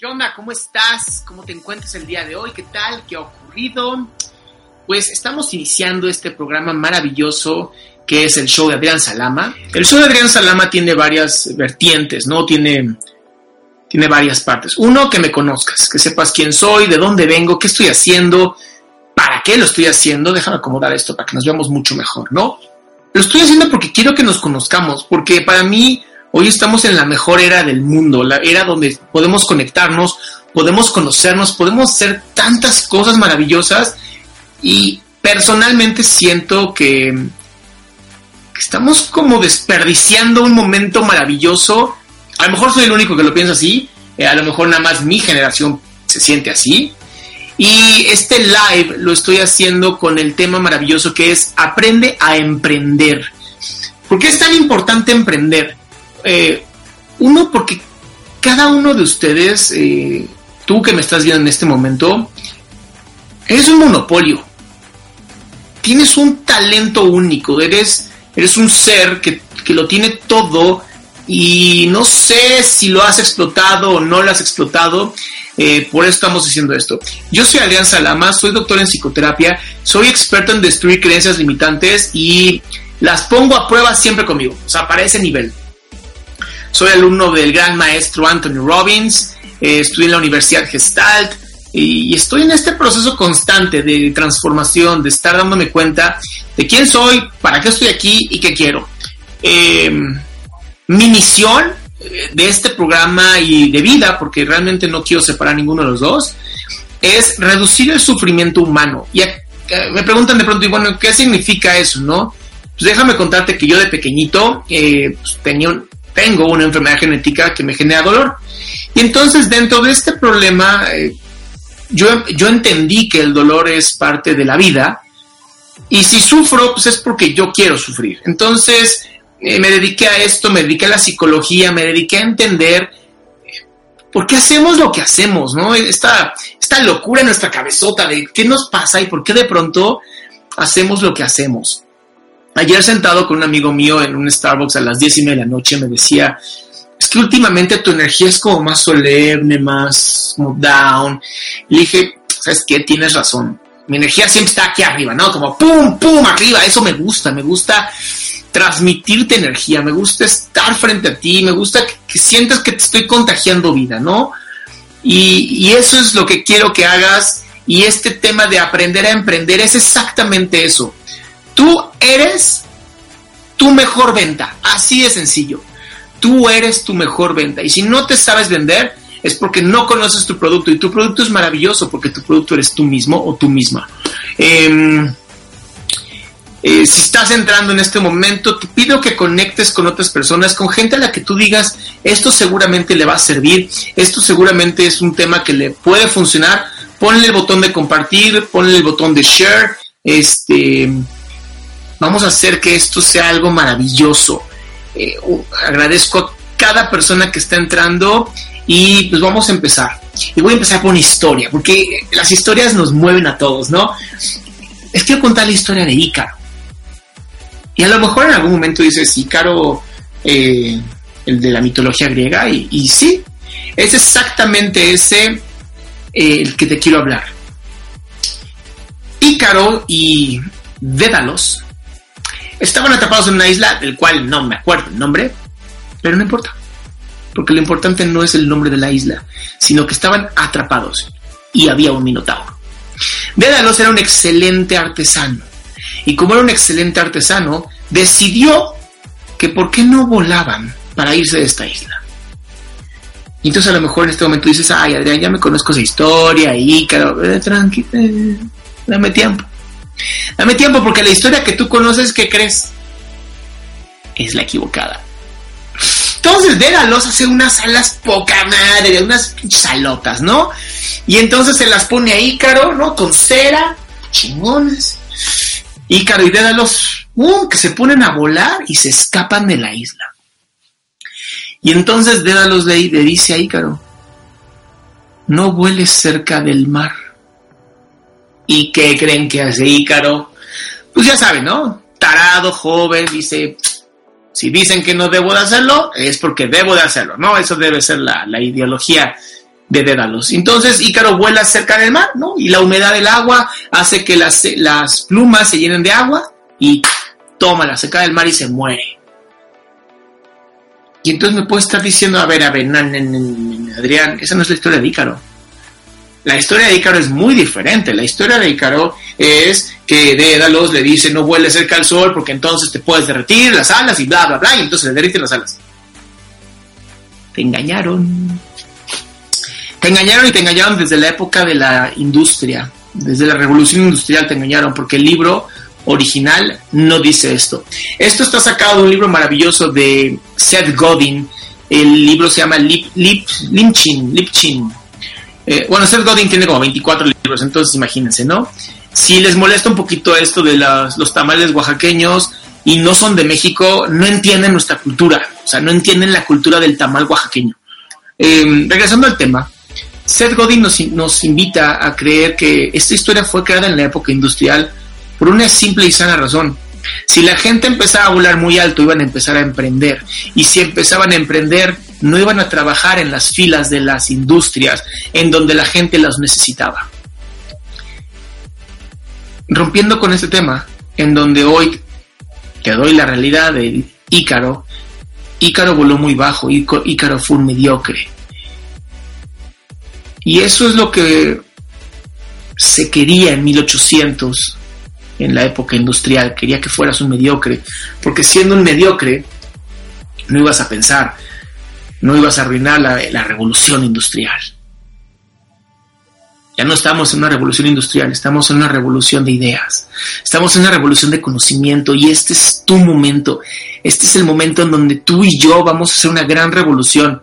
¿Qué onda? ¿Cómo estás? ¿Cómo te encuentras el día de hoy? ¿Qué tal? ¿Qué ha ocurrido? Pues estamos iniciando este programa maravilloso que es el show de Adrián Salama. El show de Adrián Salama tiene varias vertientes, ¿no? Tiene, tiene varias partes. Uno, que me conozcas, que sepas quién soy, de dónde vengo, qué estoy haciendo, para qué lo estoy haciendo. Déjame acomodar esto para que nos veamos mucho mejor, ¿no? Lo estoy haciendo porque quiero que nos conozcamos, porque para mí Hoy estamos en la mejor era del mundo, la era donde podemos conectarnos, podemos conocernos, podemos hacer tantas cosas maravillosas y personalmente siento que, estamos como desperdiciando un momento maravilloso. A lo mejor soy el único que lo piensa así, eh, a lo mejor nada más mi generación se siente así. Y este live lo estoy haciendo con el tema maravilloso que es aprende a emprender. ¿Por qué es tan importante emprender? Eh, uno, porque cada uno de ustedes, eh, tú que me estás viendo en este momento, eres un monopolio. Tienes un talento único, eres, eres un ser que, que lo tiene todo y no sé si lo has explotado o no lo has explotado. Eh, por eso estamos diciendo esto. Yo soy Adrián Salama, soy doctor en psicoterapia, soy experto en destruir creencias limitantes y las pongo a prueba siempre conmigo, o sea, para ese nivel. Soy alumno del gran maestro Anthony Robbins, eh, estudié en la Universidad Gestalt y estoy en este proceso constante de transformación, de estar dándome cuenta de quién soy, para qué estoy aquí y qué quiero. Eh, mi misión eh, de este programa y de vida, porque realmente no quiero separar ninguno de los dos, es reducir el sufrimiento humano. Y a, me preguntan de pronto, y bueno, ¿qué significa eso, no? Pues déjame contarte que yo de pequeñito eh, pues tenía un, tengo una enfermedad genética que me genera dolor. Y entonces dentro de este problema, eh, yo, yo entendí que el dolor es parte de la vida. Y si sufro, pues es porque yo quiero sufrir. Entonces eh, me dediqué a esto, me dediqué a la psicología, me dediqué a entender eh, por qué hacemos lo que hacemos, ¿no? Esta, esta locura en nuestra cabezota de qué nos pasa y por qué de pronto hacemos lo que hacemos. Ayer sentado con un amigo mío en un Starbucks a las 10 y media de la noche me decía, es que últimamente tu energía es como más solemne, más down. Le dije, ¿sabes qué? Tienes razón. Mi energía siempre está aquí arriba, ¿no? Como pum, pum, arriba. Eso me gusta, me gusta transmitirte energía, me gusta estar frente a ti, me gusta que, que sientas que te estoy contagiando vida, ¿no? Y, y eso es lo que quiero que hagas. Y este tema de aprender a emprender es exactamente eso. Tú eres tu mejor venta, así de sencillo. Tú eres tu mejor venta. Y si no te sabes vender, es porque no conoces tu producto. Y tu producto es maravilloso porque tu producto eres tú mismo o tú misma. Eh, eh, si estás entrando en este momento, te pido que conectes con otras personas, con gente a la que tú digas, esto seguramente le va a servir, esto seguramente es un tema que le puede funcionar. Ponle el botón de compartir, ponle el botón de share. Este, vamos a hacer que esto sea algo maravilloso. Eh, agradezco a cada persona que está entrando y pues vamos a empezar. Y voy a empezar por una historia, porque las historias nos mueven a todos, ¿no? Les quiero contar la historia de Ícaro. Y a lo mejor en algún momento dices, Ícaro, eh, el de la mitología griega, y, y sí, es exactamente ese eh, el que te quiero hablar. Ícaro y Dédalos estaban atrapados en una isla del cual no me acuerdo el nombre, pero no importa, porque lo importante no es el nombre de la isla, sino que estaban atrapados y había un minotauro. Dédalos era un excelente artesano, y como era un excelente artesano, decidió que por qué no volaban para irse de esta isla. Y entonces a lo mejor en este momento dices, ay Adrián, ya me conozco esa historia, y eh, tranquilo, eh, dame tiempo. Dame tiempo porque la historia que tú conoces, ¿qué crees? Es la equivocada. Entonces Dédalos hace unas alas poca madre, unas salotas, ¿no? Y entonces se las pone a Ícaro, ¿no? Con cera, chingones. Ícaro y Dédalos, ¡um! que se ponen a volar y se escapan de la isla. Y entonces Dédalos le, le dice a Ícaro, no vueles cerca del mar. ¿Y qué creen que hace Ícaro? Pues ya saben, ¿no? Tarado, joven, dice, si dicen que no debo de hacerlo, es porque debo de hacerlo, ¿no? Eso debe ser la, la ideología de Dédalos. Entonces Ícaro vuela cerca del mar, ¿no? Y la humedad del agua hace que las, las plumas se llenen de agua y toma la seca del mar y se muere. Y entonces me puede estar diciendo, a ver, a ver, Adrián, esa no es la historia de Ícaro. La historia de Ícaro es muy diferente. La historia de Ícaro es que Dédalos le dice no vueles cerca al sol porque entonces te puedes derretir las alas y bla, bla, bla, y entonces le derriten las alas. Te engañaron. Te engañaron y te engañaron desde la época de la industria, desde la revolución industrial te engañaron porque el libro original no dice esto. Esto está sacado de un libro maravilloso de Seth Godin. El libro se llama Lip, Lip, Lipchin, Lipchin, eh, bueno, Seth Godin tiene como 24 libros, entonces imagínense, ¿no? Si les molesta un poquito esto de los tamales oaxaqueños y no son de México, no entienden nuestra cultura, o sea, no entienden la cultura del tamal oaxaqueño. Eh, regresando al tema, Seth Godin nos, nos invita a creer que esta historia fue creada en la época industrial por una simple y sana razón. Si la gente empezaba a volar muy alto, iban a empezar a emprender. Y si empezaban a emprender, no iban a trabajar en las filas de las industrias en donde la gente las necesitaba. Rompiendo con este tema, en donde hoy te doy la realidad de Ícaro, Ícaro voló muy bajo, Ícaro fue un mediocre. Y eso es lo que se quería en 1800, en la época industrial, quería que fueras un mediocre, porque siendo un mediocre, no ibas a pensar, no ibas a arruinar la, revolución industrial. Ya no estamos en una revolución industrial, estamos en una revolución de ideas, estamos en una revolución de conocimiento y este es tu momento, este es el momento en donde tú y yo vamos a hacer una gran revolución.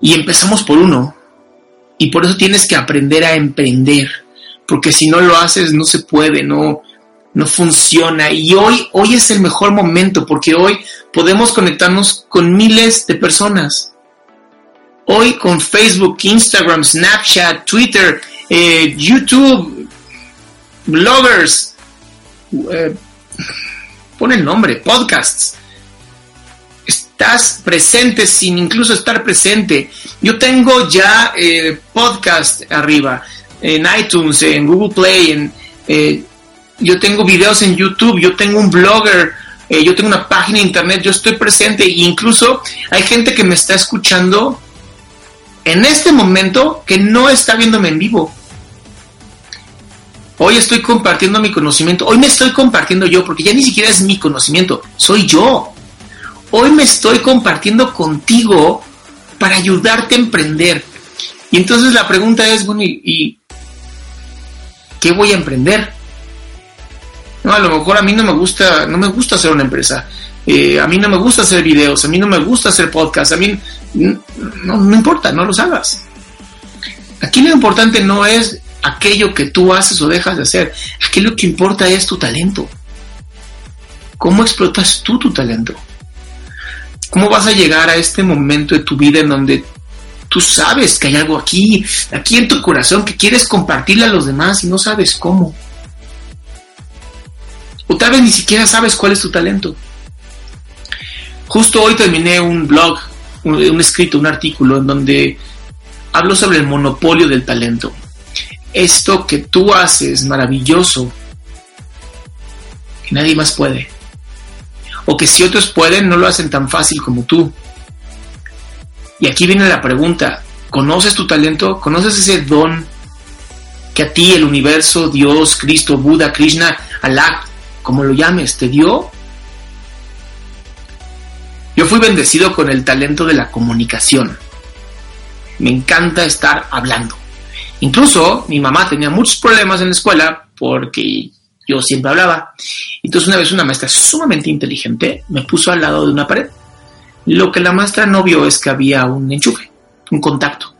Y empezamos por uno, y por eso tienes que aprender a emprender, porque si no lo haces no se puede, no, no funciona. Y hoy, hoy es el mejor momento porque hoy podemos conectarnos con miles de personas. Hoy con Facebook, Instagram, Snapchat, Twitter, eh, YouTube, bloggers, eh, pon el nombre, podcasts. Estás presente sin incluso estar presente. Yo tengo ya eh, podcast arriba en iTunes, en Google Play, en yo tengo videos en YouTube, yo tengo un blogger, eh, yo tengo una página de internet, yo estoy presente e incluso hay gente que me está escuchando en este momento que no está viéndome en vivo. Hoy estoy compartiendo mi conocimiento, hoy me estoy compartiendo yo, porque ya ni siquiera es mi conocimiento, soy yo. Hoy me estoy compartiendo contigo para ayudarte a emprender. Y entonces la pregunta es, bueno, y qué voy a emprender? No, a lo mejor a mí no me gusta, no me gusta hacer una empresa. Eh, a mí no me gusta hacer videos, a mí no me gusta hacer podcast, a mí no, no importa, no los hagas. Aquí lo importante no es aquello que tú haces o dejas de hacer, aquí lo que importa es tu talento. ¿Cómo explotas tú tu talento? ¿Cómo vas a llegar a este momento de tu vida en donde tú sabes que hay algo aquí, aquí en tu corazón que quieres compartirle a los demás y no sabes cómo? O tal vez ni siquiera sabes cuál es tu talento. Justo hoy terminé un blog, un, escrito, un artículo en donde hablo sobre el monopolio del talento. Esto que tú haces maravilloso, que nadie más puede. O que si otros pueden, no lo hacen tan fácil como tú. Y aquí viene la pregunta, ¿conoces tu talento? ¿Conoces ese don que a ti el universo, Dios, Cristo, Buda, Krishna, Alá, como lo llames, te dio? Yo fui bendecido con el talento de la comunicación. Me encanta estar hablando. Incluso mi mamá tenía muchos problemas en la escuela porque yo siempre hablaba. Entonces una vez una maestra sumamente inteligente me puso al lado de una pared. Lo que la maestra no vio es que había un enchufe, un contacto.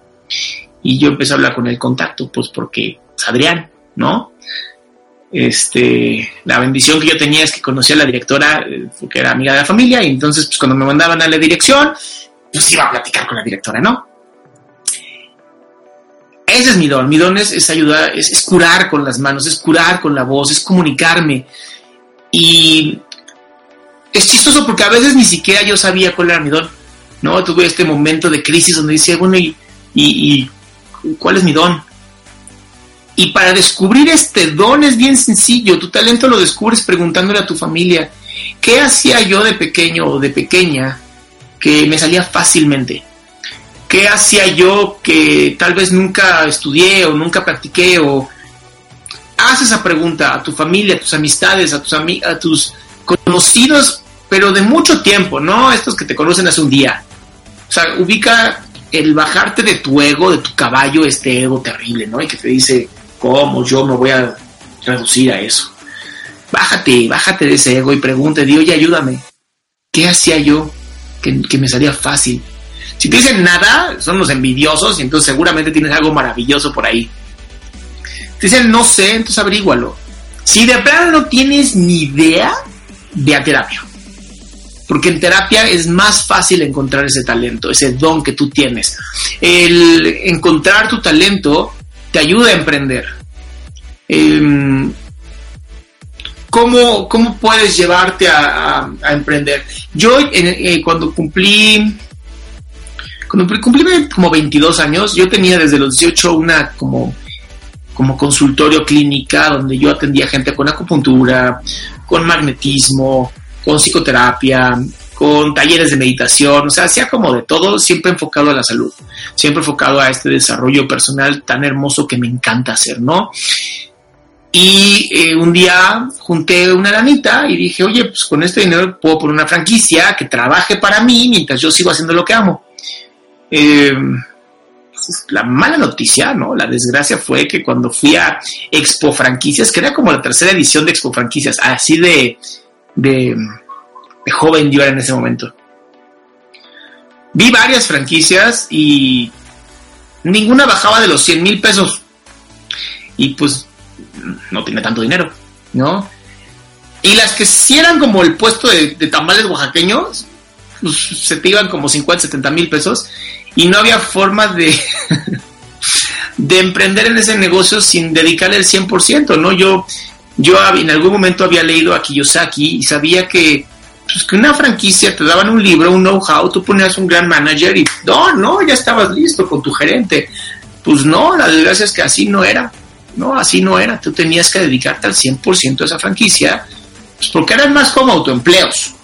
Y yo empecé a hablar con el contacto, pues porque Adrián, ¿no? Este, la bendición que yo tenía es que conocía a la directora, eh, porque era amiga de la familia, y entonces, pues cuando me mandaban a la dirección, pues iba a platicar con la directora, ¿no? Ese es mi don. Mi don es, ayudar, es, curar con las manos, es curar con la voz, es comunicarme. Y es chistoso porque a veces ni siquiera yo sabía cuál era mi don. ¿no? Tuve este momento de crisis donde decía, bueno, y cuál es mi don? Y para descubrir este don es bien sencillo. Tu talento lo descubres preguntándole a tu familia, ¿qué hacía yo de pequeño o de pequeña que me salía fácilmente? ¿Qué hacía yo que tal vez nunca estudié o nunca practiqué? O haz esa pregunta a tu familia, a tus amistades, a tus, a tus conocidos, pero de mucho tiempo, no estos que te conocen hace un día. O sea, ubica el bajarte de tu ego, de tu caballo, este ego terrible, ¿no? Y que te dice, ¿Cómo yo me voy a reducir a eso? Bájate, bájate de ese ego y pregúntate, oye, ayúdame. ¿Qué hacía yo que, me salía fácil? Si te dicen nada, son los envidiosos y entonces seguramente tienes algo maravilloso por ahí. Te dicen no sé, entonces averígualo. Si de plano no tienes ni idea, ve a terapia. Porque en terapia es más fácil encontrar ese talento, ese don que tú tienes. El encontrar tu talento te ayuda a emprender. Em, ¿cómo, puedes llevarte a, emprender? Yo eh, cuando cumplí, cuando cumplí como 22 años, yo tenía desde los 18 una como, como consultorio clínica donde yo atendía gente con acupuntura, con magnetismo, con psicoterapia, con talleres de meditación, o sea, hacía como de todo, siempre enfocado a la salud, siempre enfocado a este desarrollo personal tan hermoso que me encanta hacer, ¿no? Y eh, un día junté una lanita y dije, oye, pues con este dinero puedo poner una franquicia que trabaje para mí mientras yo sigo haciendo lo que amo. Em, la mala noticia, ¿no? La desgracia fue que cuando fui a Expo Franquicias, que era como la tercera edición de Expo Franquicias, así de, de de joven yo era en ese momento. Vi varias franquicias y ninguna bajaba de los 100 mil pesos. Y pues no tenía tanto dinero, ¿no? Y las que sí eran como el puesto de, tamales oaxaqueños, pues se te iban como 50, 70 mil pesos. Y no había forma de, de emprender en ese negocio sin dedicarle el 100%, ¿no? Yo, yo en algún momento había leído a Kiyosaki y sabía que pues que una franquicia te daban un libro, un know-how, tú ponías un gran manager y no, no, ya estabas listo con tu gerente. Pues no, la desgracia es que así no era. No, así no era. Tú tenías que dedicarte al 100% a esa franquicia, pues porque eran más como autoempleos.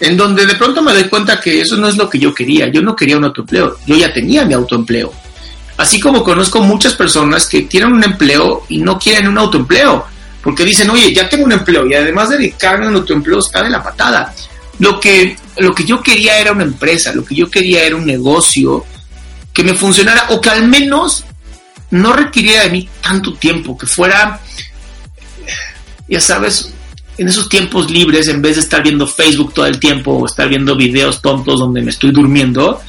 En donde de pronto me doy cuenta que eso no es lo que yo quería. Yo no quería un autoempleo. Yo ya tenía mi autoempleo. Así como conozco muchas personas que tienen un empleo y no quieren un autoempleo porque dicen, oye, ya tengo un empleo y además de dedicarme a un autoempleo está de la patada. Lo que, lo que yo quería era una empresa, lo que yo quería era un negocio que me funcionara o que al menos no requiriera de mí tanto tiempo, que fuera, ya sabes, en esos tiempos libres, en vez de estar viendo Facebook todo el tiempo o estar viendo videos tontos donde me estoy durmiendo,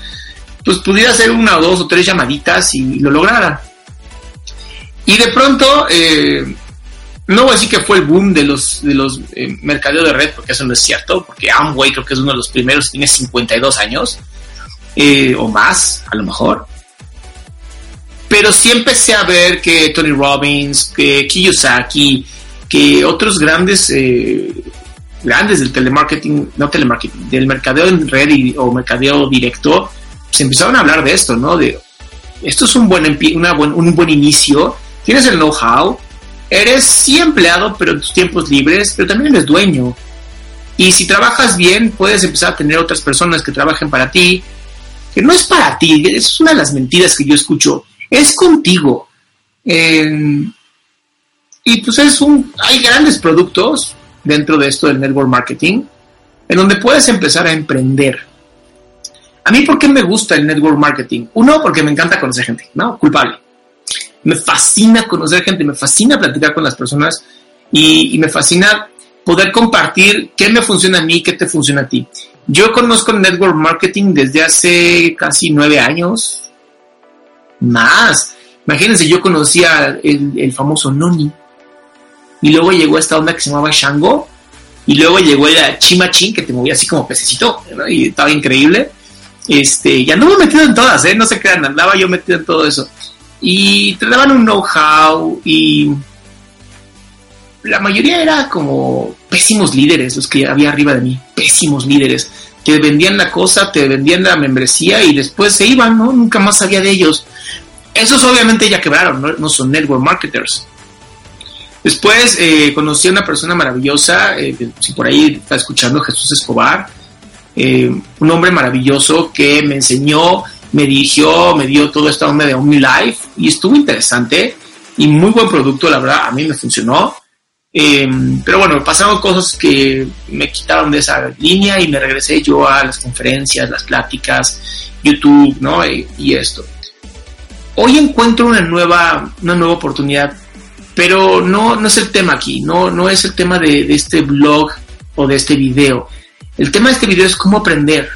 pues pudiera hacer una o dos o tres llamaditas y lo lograra. Y de pronto, eh, no voy a decir que fue el boom de los, de los eh, mercadeos de red, porque eso no es cierto, porque Amway creo que es uno de los primeros, tiene 52 años, eh, o más, a lo mejor. Pero sí empecé a ver que Tony Robbins, que Kiyosaki, que otros grandes eh, grandes del telemarketing, no telemarketing, del mercadeo en red o mercadeo directo, se empezaron a hablar de esto, ¿no? De esto es un buen, una un buen inicio, tienes el know-how, eres sí empleado, pero en tus tiempos libres, pero también eres dueño. Y si trabajas bien, puedes empezar a tener otras personas que trabajen para ti, que no es para ti, es una de las mentiras que yo escucho, es contigo. y pues es un, hay grandes productos dentro de esto del network marketing, en donde puedes empezar a emprender. A mí, ¿por qué me gusta el network marketing? Uno, porque me encanta conocer gente, ¿no? Culpable. Me fascina conocer gente, me fascina platicar con las personas y, y me fascina poder compartir qué me funciona a mí, qué te funciona a ti. Yo conozco el network marketing desde hace casi nueve años, más. Imagínense, yo conocía el, famoso Noni. Y luego llegó esta onda que se llamaba Shango. Y luego llegó el Chimachín, que te movía así como pececito. Y estaba increíble. Este, me he metido en todas, ¿eh? No se crean, andaba yo metido en todo eso. Y te daban un know-how y la mayoría era como pésimos líderes los que había arriba de mí, pésimos líderes. Te vendían la cosa, te vendían la membresía y después se iban, ¿no? Nunca más sabía de ellos. Esos obviamente ya quebraron, no, son network marketers. Después eh, conocí a una persona maravillosa, eh, si por ahí está escuchando Jesús Escobar, eh, un hombre maravilloso que me enseñó, me dirigió, me dio toda esta onda de OmniLife y estuvo interesante y muy buen producto, la verdad, a mí me funcionó. Em, pero bueno, pasaron cosas que me quitaron de esa línea y me regresé yo a las conferencias, las pláticas, YouTube, ¿no? Y, esto. Hoy encuentro una nueva, una nueva oportunidad, pero no, no es el tema aquí, no, no es el tema de, de este blog o de este video. El tema de este video es cómo aprender.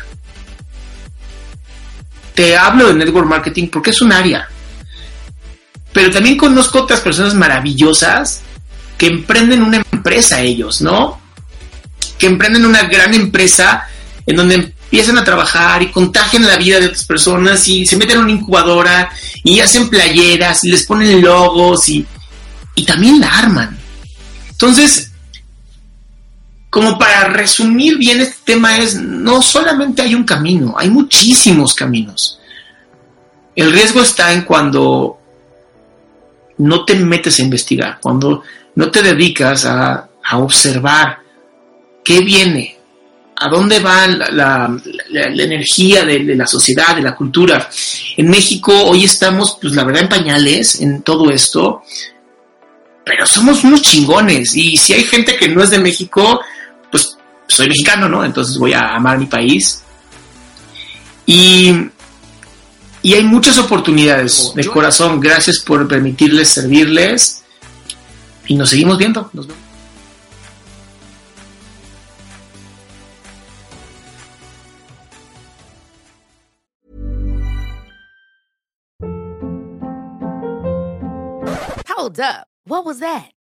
Te hablo de network marketing porque es un área, pero también conozco otras personas maravillosas que emprenden una empresa ellos, ¿no? Que emprenden una gran empresa en donde empiezan a trabajar y contagian la vida de otras personas y se meten en una incubadora y hacen playeras y les ponen logos y, y también la arman. Entonces, como para resumir bien este tema es, no solamente hay un camino, hay muchísimos caminos. El riesgo está en cuando no te metes a investigar, cuando no te dedicas a, observar qué viene, a dónde va la, energía de, la sociedad, de la cultura. En México hoy estamos, pues la verdad, en pañales en todo esto, pero somos unos chingones. Y si hay gente que no es de México, pues soy mexicano, ¿no? Entonces voy a amar mi país. Y, y hay muchas oportunidades de corazón. Gracias por permitirles servirles y nos seguimos viendo. Nos vemos. Hold up. What was that?